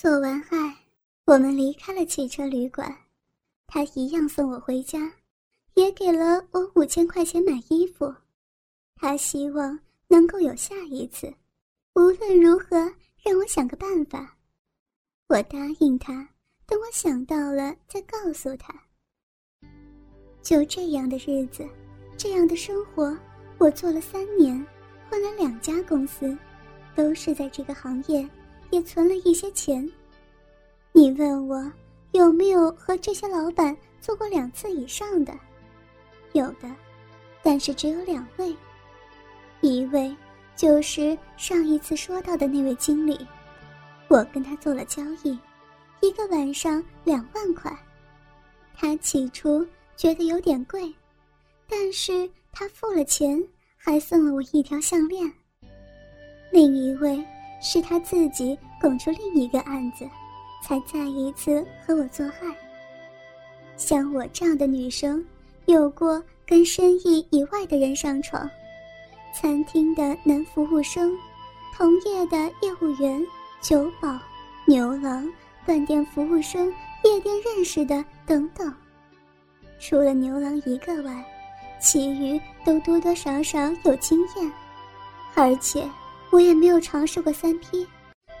做完爱，我们离开了汽车旅馆，他一样送我回家，也给了我五千块钱买衣服。他希望能够有下一次，无论如何让我想个办法。我答应他，等我想到了再告诉他。就这样的日子，这样的生活，我做了三年，换了两家公司，都是在这个行业，也存了一些钱。你问我有没有和这些老板做过两次以上的？有的，但是只有两位。一位就是上一次说到的那位经理。我跟他做了交易，一个晚上两万块。他起初觉得有点贵，但是他付了钱，还送了我一条项链。另一位是他自己拱出另一个案子，才再一次和我做爱。像我这样的女生，有过跟生意以外的人上床，餐厅的男服务生，同业的业务员。酒保、牛郎、饭店服务生、夜店认识的等等，除了牛郎一个外，其余都多多少少有经验。而且我也没有尝试过三 P，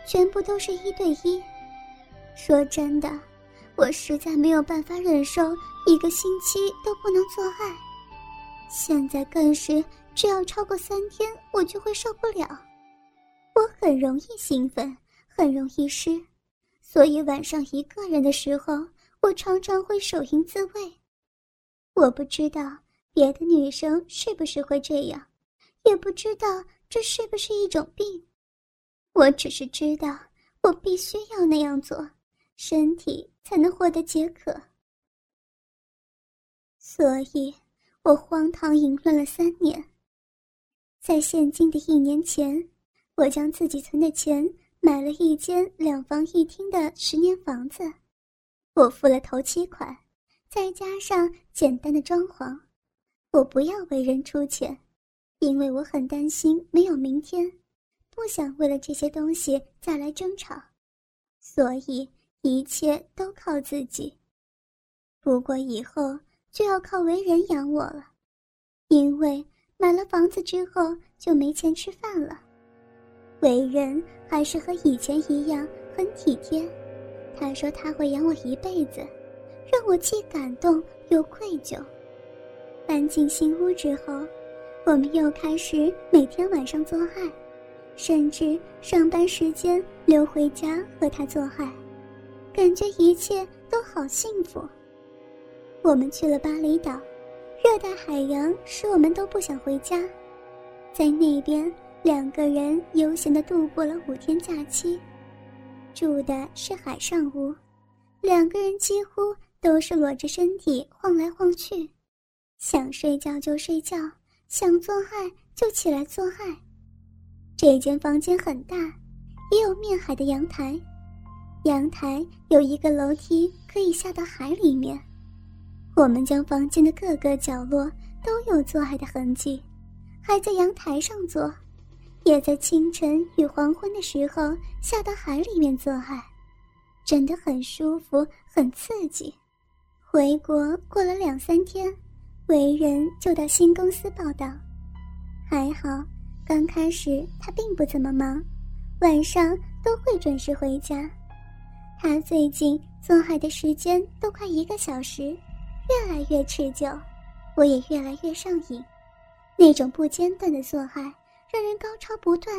全部都是一对一。说真的，我实在没有办法忍受一个星期都不能做爱，现在更是只要超过三天，我就会受不了。我很容易兴奋。很容易湿，所以晚上一个人的时候，我常常会手淫自慰。我不知道别的女生是不是会这样，也不知道这是不是一种病。我只是知道，我必须要那样做，身体才能获得解渴。所以，我荒唐淫乱了三年。在现今的一年前，我将自己存的钱。买了一间两房一厅的十年房子，我付了头期款，再加上简单的装潢。我不要为人出钱，因为我很担心没有明天，不想为了这些东西再来争吵，所以一切都靠自己。不过以后就要靠为人养我了，因为买了房子之后就没钱吃饭了。为人还是和以前一样很体贴，他说他会养我一辈子，让我既感动又愧疚。搬进新屋之后，我们又开始每天晚上做爱，甚至上班时间留回家和他做爱，感觉一切都好幸福。我们去了巴厘岛，热带海洋使我们都不想回家，在那边。两个人悠闲地度过了五天假期，住的是海上屋，两个人几乎都是裸着身体晃来晃去，想睡觉就睡觉，想做爱就起来做爱。这间房间很大，也有面海的阳台，阳台有一个楼梯可以下到海里面。我们将房间的各个角落都有做爱的痕迹，还在阳台上做。也在清晨与黄昏的时候下到海里面做爱，真的很舒服，很刺激。回国过了两三天，为人就到新公司报道。还好，刚开始他并不怎么忙，晚上都会准时回家。他最近做爱的时间都快一个小时，越来越持久，我也越来越上瘾，那种不间断的做爱。让人高潮不断，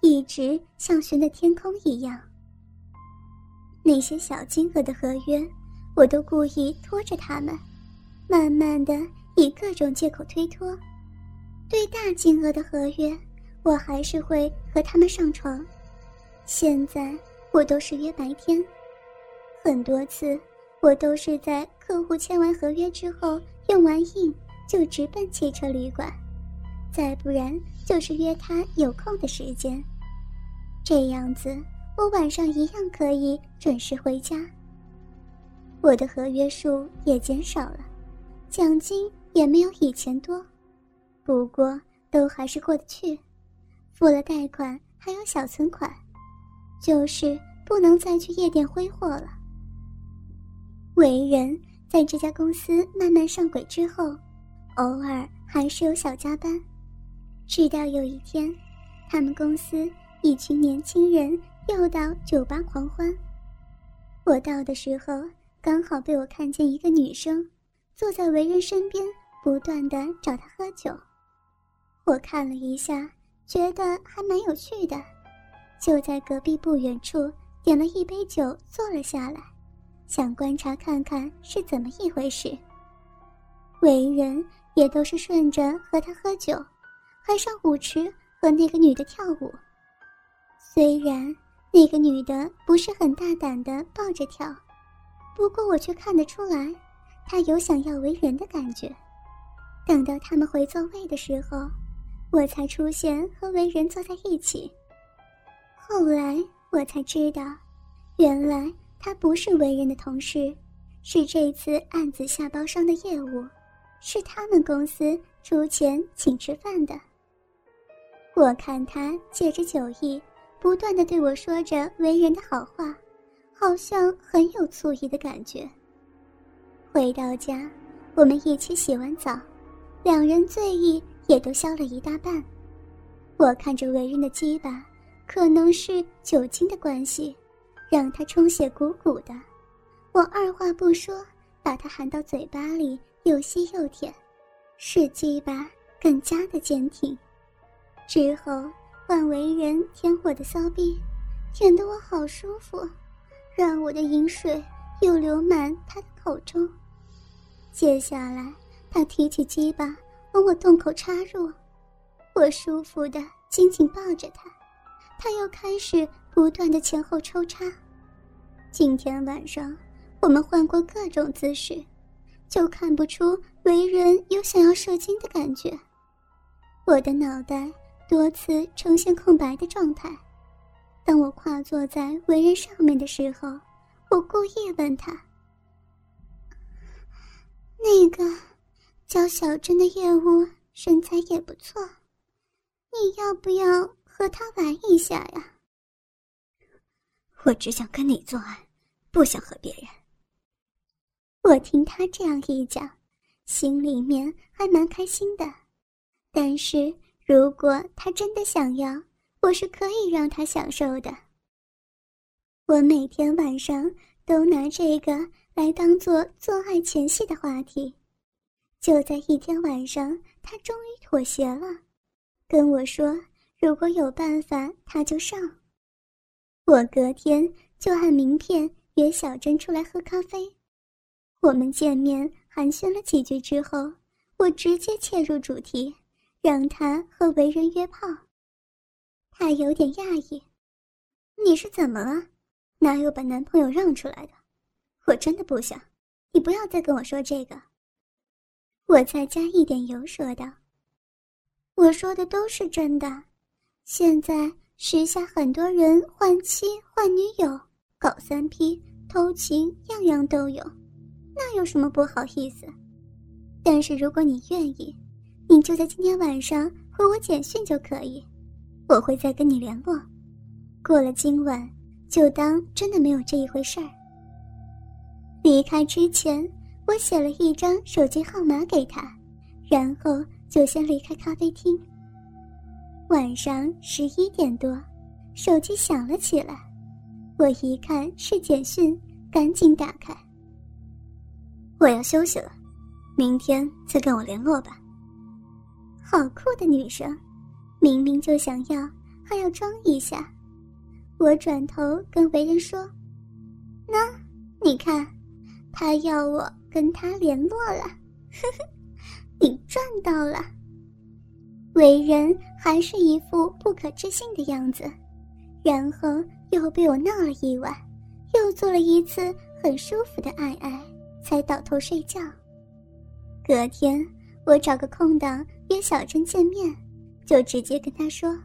一直像悬在天空一样。那些小金额的合约，我都故意拖着他们，慢慢的以各种借口推脱。对大金额的合约，我还是会和他们上床。现在我都是约白天，很多次我都是在客户签完合约之后，用完印就直奔汽车旅馆。再不然就是约他有空的时间，这样子我晚上一样可以准时回家。我的合约数也减少了，奖金也没有以前多，不过都还是过得去。付了贷款还有小存款，就是不能再去夜店挥霍了。为人在这家公司慢慢上轨之后，偶尔还是有小加班。直到有一天，他们公司一群年轻人又到酒吧狂欢。我到的时候，刚好被我看见一个女生坐在为人身边，不断的找他喝酒。我看了一下，觉得还蛮有趣的，就在隔壁不远处点了一杯酒，坐了下来，想观察看看是怎么一回事。为人也都是顺着和他喝酒。还上舞池和那个女的跳舞。虽然那个女的不是很大胆的抱着跳，不过我却看得出来，她有想要为人的感觉。等到他们回座位的时候，我才出现和为人坐在一起。后来我才知道，原来他不是为人的同事，是这次案子下包商的业务，是他们公司出钱请吃饭的。我看他借着酒意，不断的对我说着为人的好话，好像很有醋意的感觉。回到家，我们一起洗完澡，两人醉意也都消了一大半。我看着为人的鸡巴，可能是酒精的关系，让他充血鼓鼓的。我二话不说，把他含到嘴巴里，又吸又舔，使鸡巴更加的坚挺。之后换为人舔我的骚逼，舔得我好舒服，让我的饮水又流满他的口中。接下来他提起鸡巴往我洞口插入，我舒服的紧紧抱着他，他又开始不断的前后抽插。今天晚上我们换过各种姿势，就看不出为人有想要射精的感觉。我的脑袋。多次呈现空白的状态。当我跨坐在为人上面的时候，我故意问他：“那个叫小珍的业务身材也不错，你要不要和他玩一下呀？”我只想跟你做爱，不想和别人。我听他这样一讲，心里面还蛮开心的，但是。如果他真的想要，我是可以让他享受的。我每天晚上都拿这个来当做做爱前戏的话题。就在一天晚上，他终于妥协了，跟我说如果有办法他就上。我隔天就按名片约小珍出来喝咖啡。我们见面寒暄了几句之后，我直接切入主题。让他和为人约炮，他有点讶异。你是怎么了？哪有把男朋友让出来的？我真的不想，你不要再跟我说这个。我再加一点油说道：“我说的都是真的。现在时下很多人换妻换女友，搞三 P 偷情，样样都有，那有什么不好意思？但是如果你愿意。”你就在今天晚上回我简讯就可以，我会再跟你联络。过了今晚，就当真的没有这一回事儿。离开之前，我写了一张手机号码给他，然后就先离开咖啡厅。晚上十一点多，手机响了起来，我一看是简讯，赶紧打开。我要休息了，明天再跟我联络吧。好酷的女生，明明就想要，还要装一下。我转头跟为人说：“那，你看，他要我跟他联络了，呵呵，你赚到了。”为人还是一副不可置信的样子，然后又被我闹了一晚，又做了一次很舒服的爱爱，才倒头睡觉。隔天。我找个空档约小珍见面，就直接跟他说。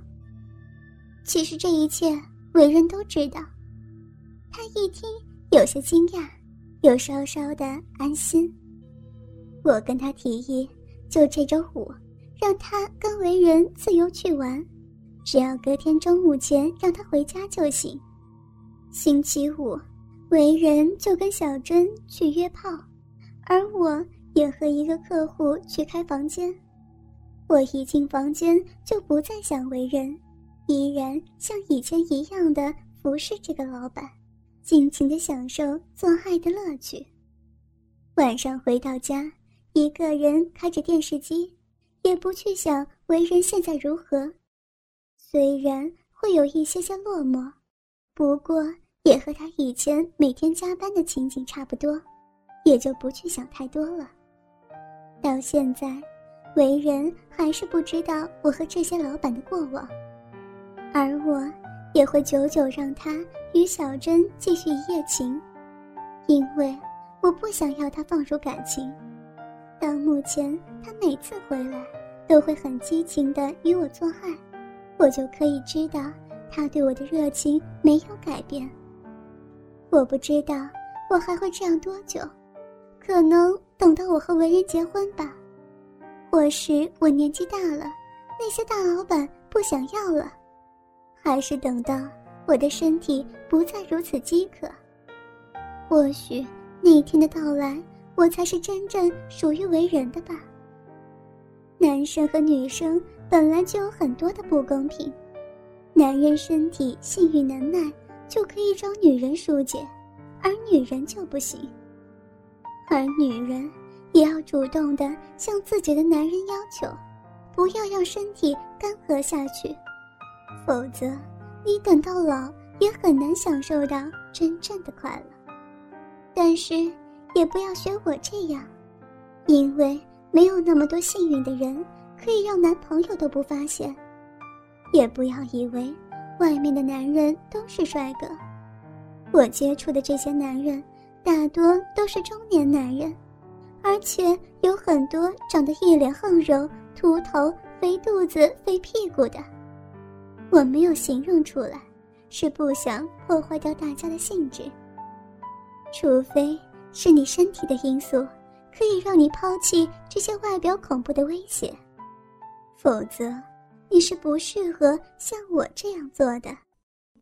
其实这一切为人都知道。他一听有些惊讶，又稍稍的安心。我跟他提议，就这周五，让他跟为人自由去玩，只要隔天中午前让他回家就行。星期五，为人就跟小珍去约炮，而我也和一个客户去开房间。我一进房间就不再想为人，依然像以前一样的服侍这个老板，尽情的享受做爱的乐趣。晚上回到家，一个人开着电视机，也不去想为人现在如何。虽然会有一些些落寞，不过也和他以前每天加班的情景差不多，也就不去想太多了。到现在，为人还是不知道我和这些老板的过往，而我也会久久让他与小珍继续一夜情，因为。我不想要他放入感情。到目前，他每次回来都会很激情的与我做爱，我就可以知道他对我的热情没有改变。我不知道我还会这样多久，可能等到我和文人结婚吧，或是我年纪大了，那些大老板不想要了，还是等到我的身体不再如此饥渴，或许。那天的到来，我才是真正属于为人的吧。男生和女生本来就有很多的不公平，男人身体性欲能耐就可以找女人疏解，而女人就不行。而女人也要主动的向自己的男人要求，不要让身体干涸下去，否则你等到老也很难享受到真正的快乐。但是，也不要学我这样，因为没有那么多幸运的人可以让男朋友都不发现。也不要以为外面的男人都是帅哥，我接触的这些男人大多都是中年男人，而且有很多长得一脸横肉、秃头、肥肚子、肥屁股的。我没有形容出来，是不想破坏掉大家的兴致。除非是你身体的因素，可以让你抛弃这些外表恐怖的威胁，否则你是不适合像我这样做的。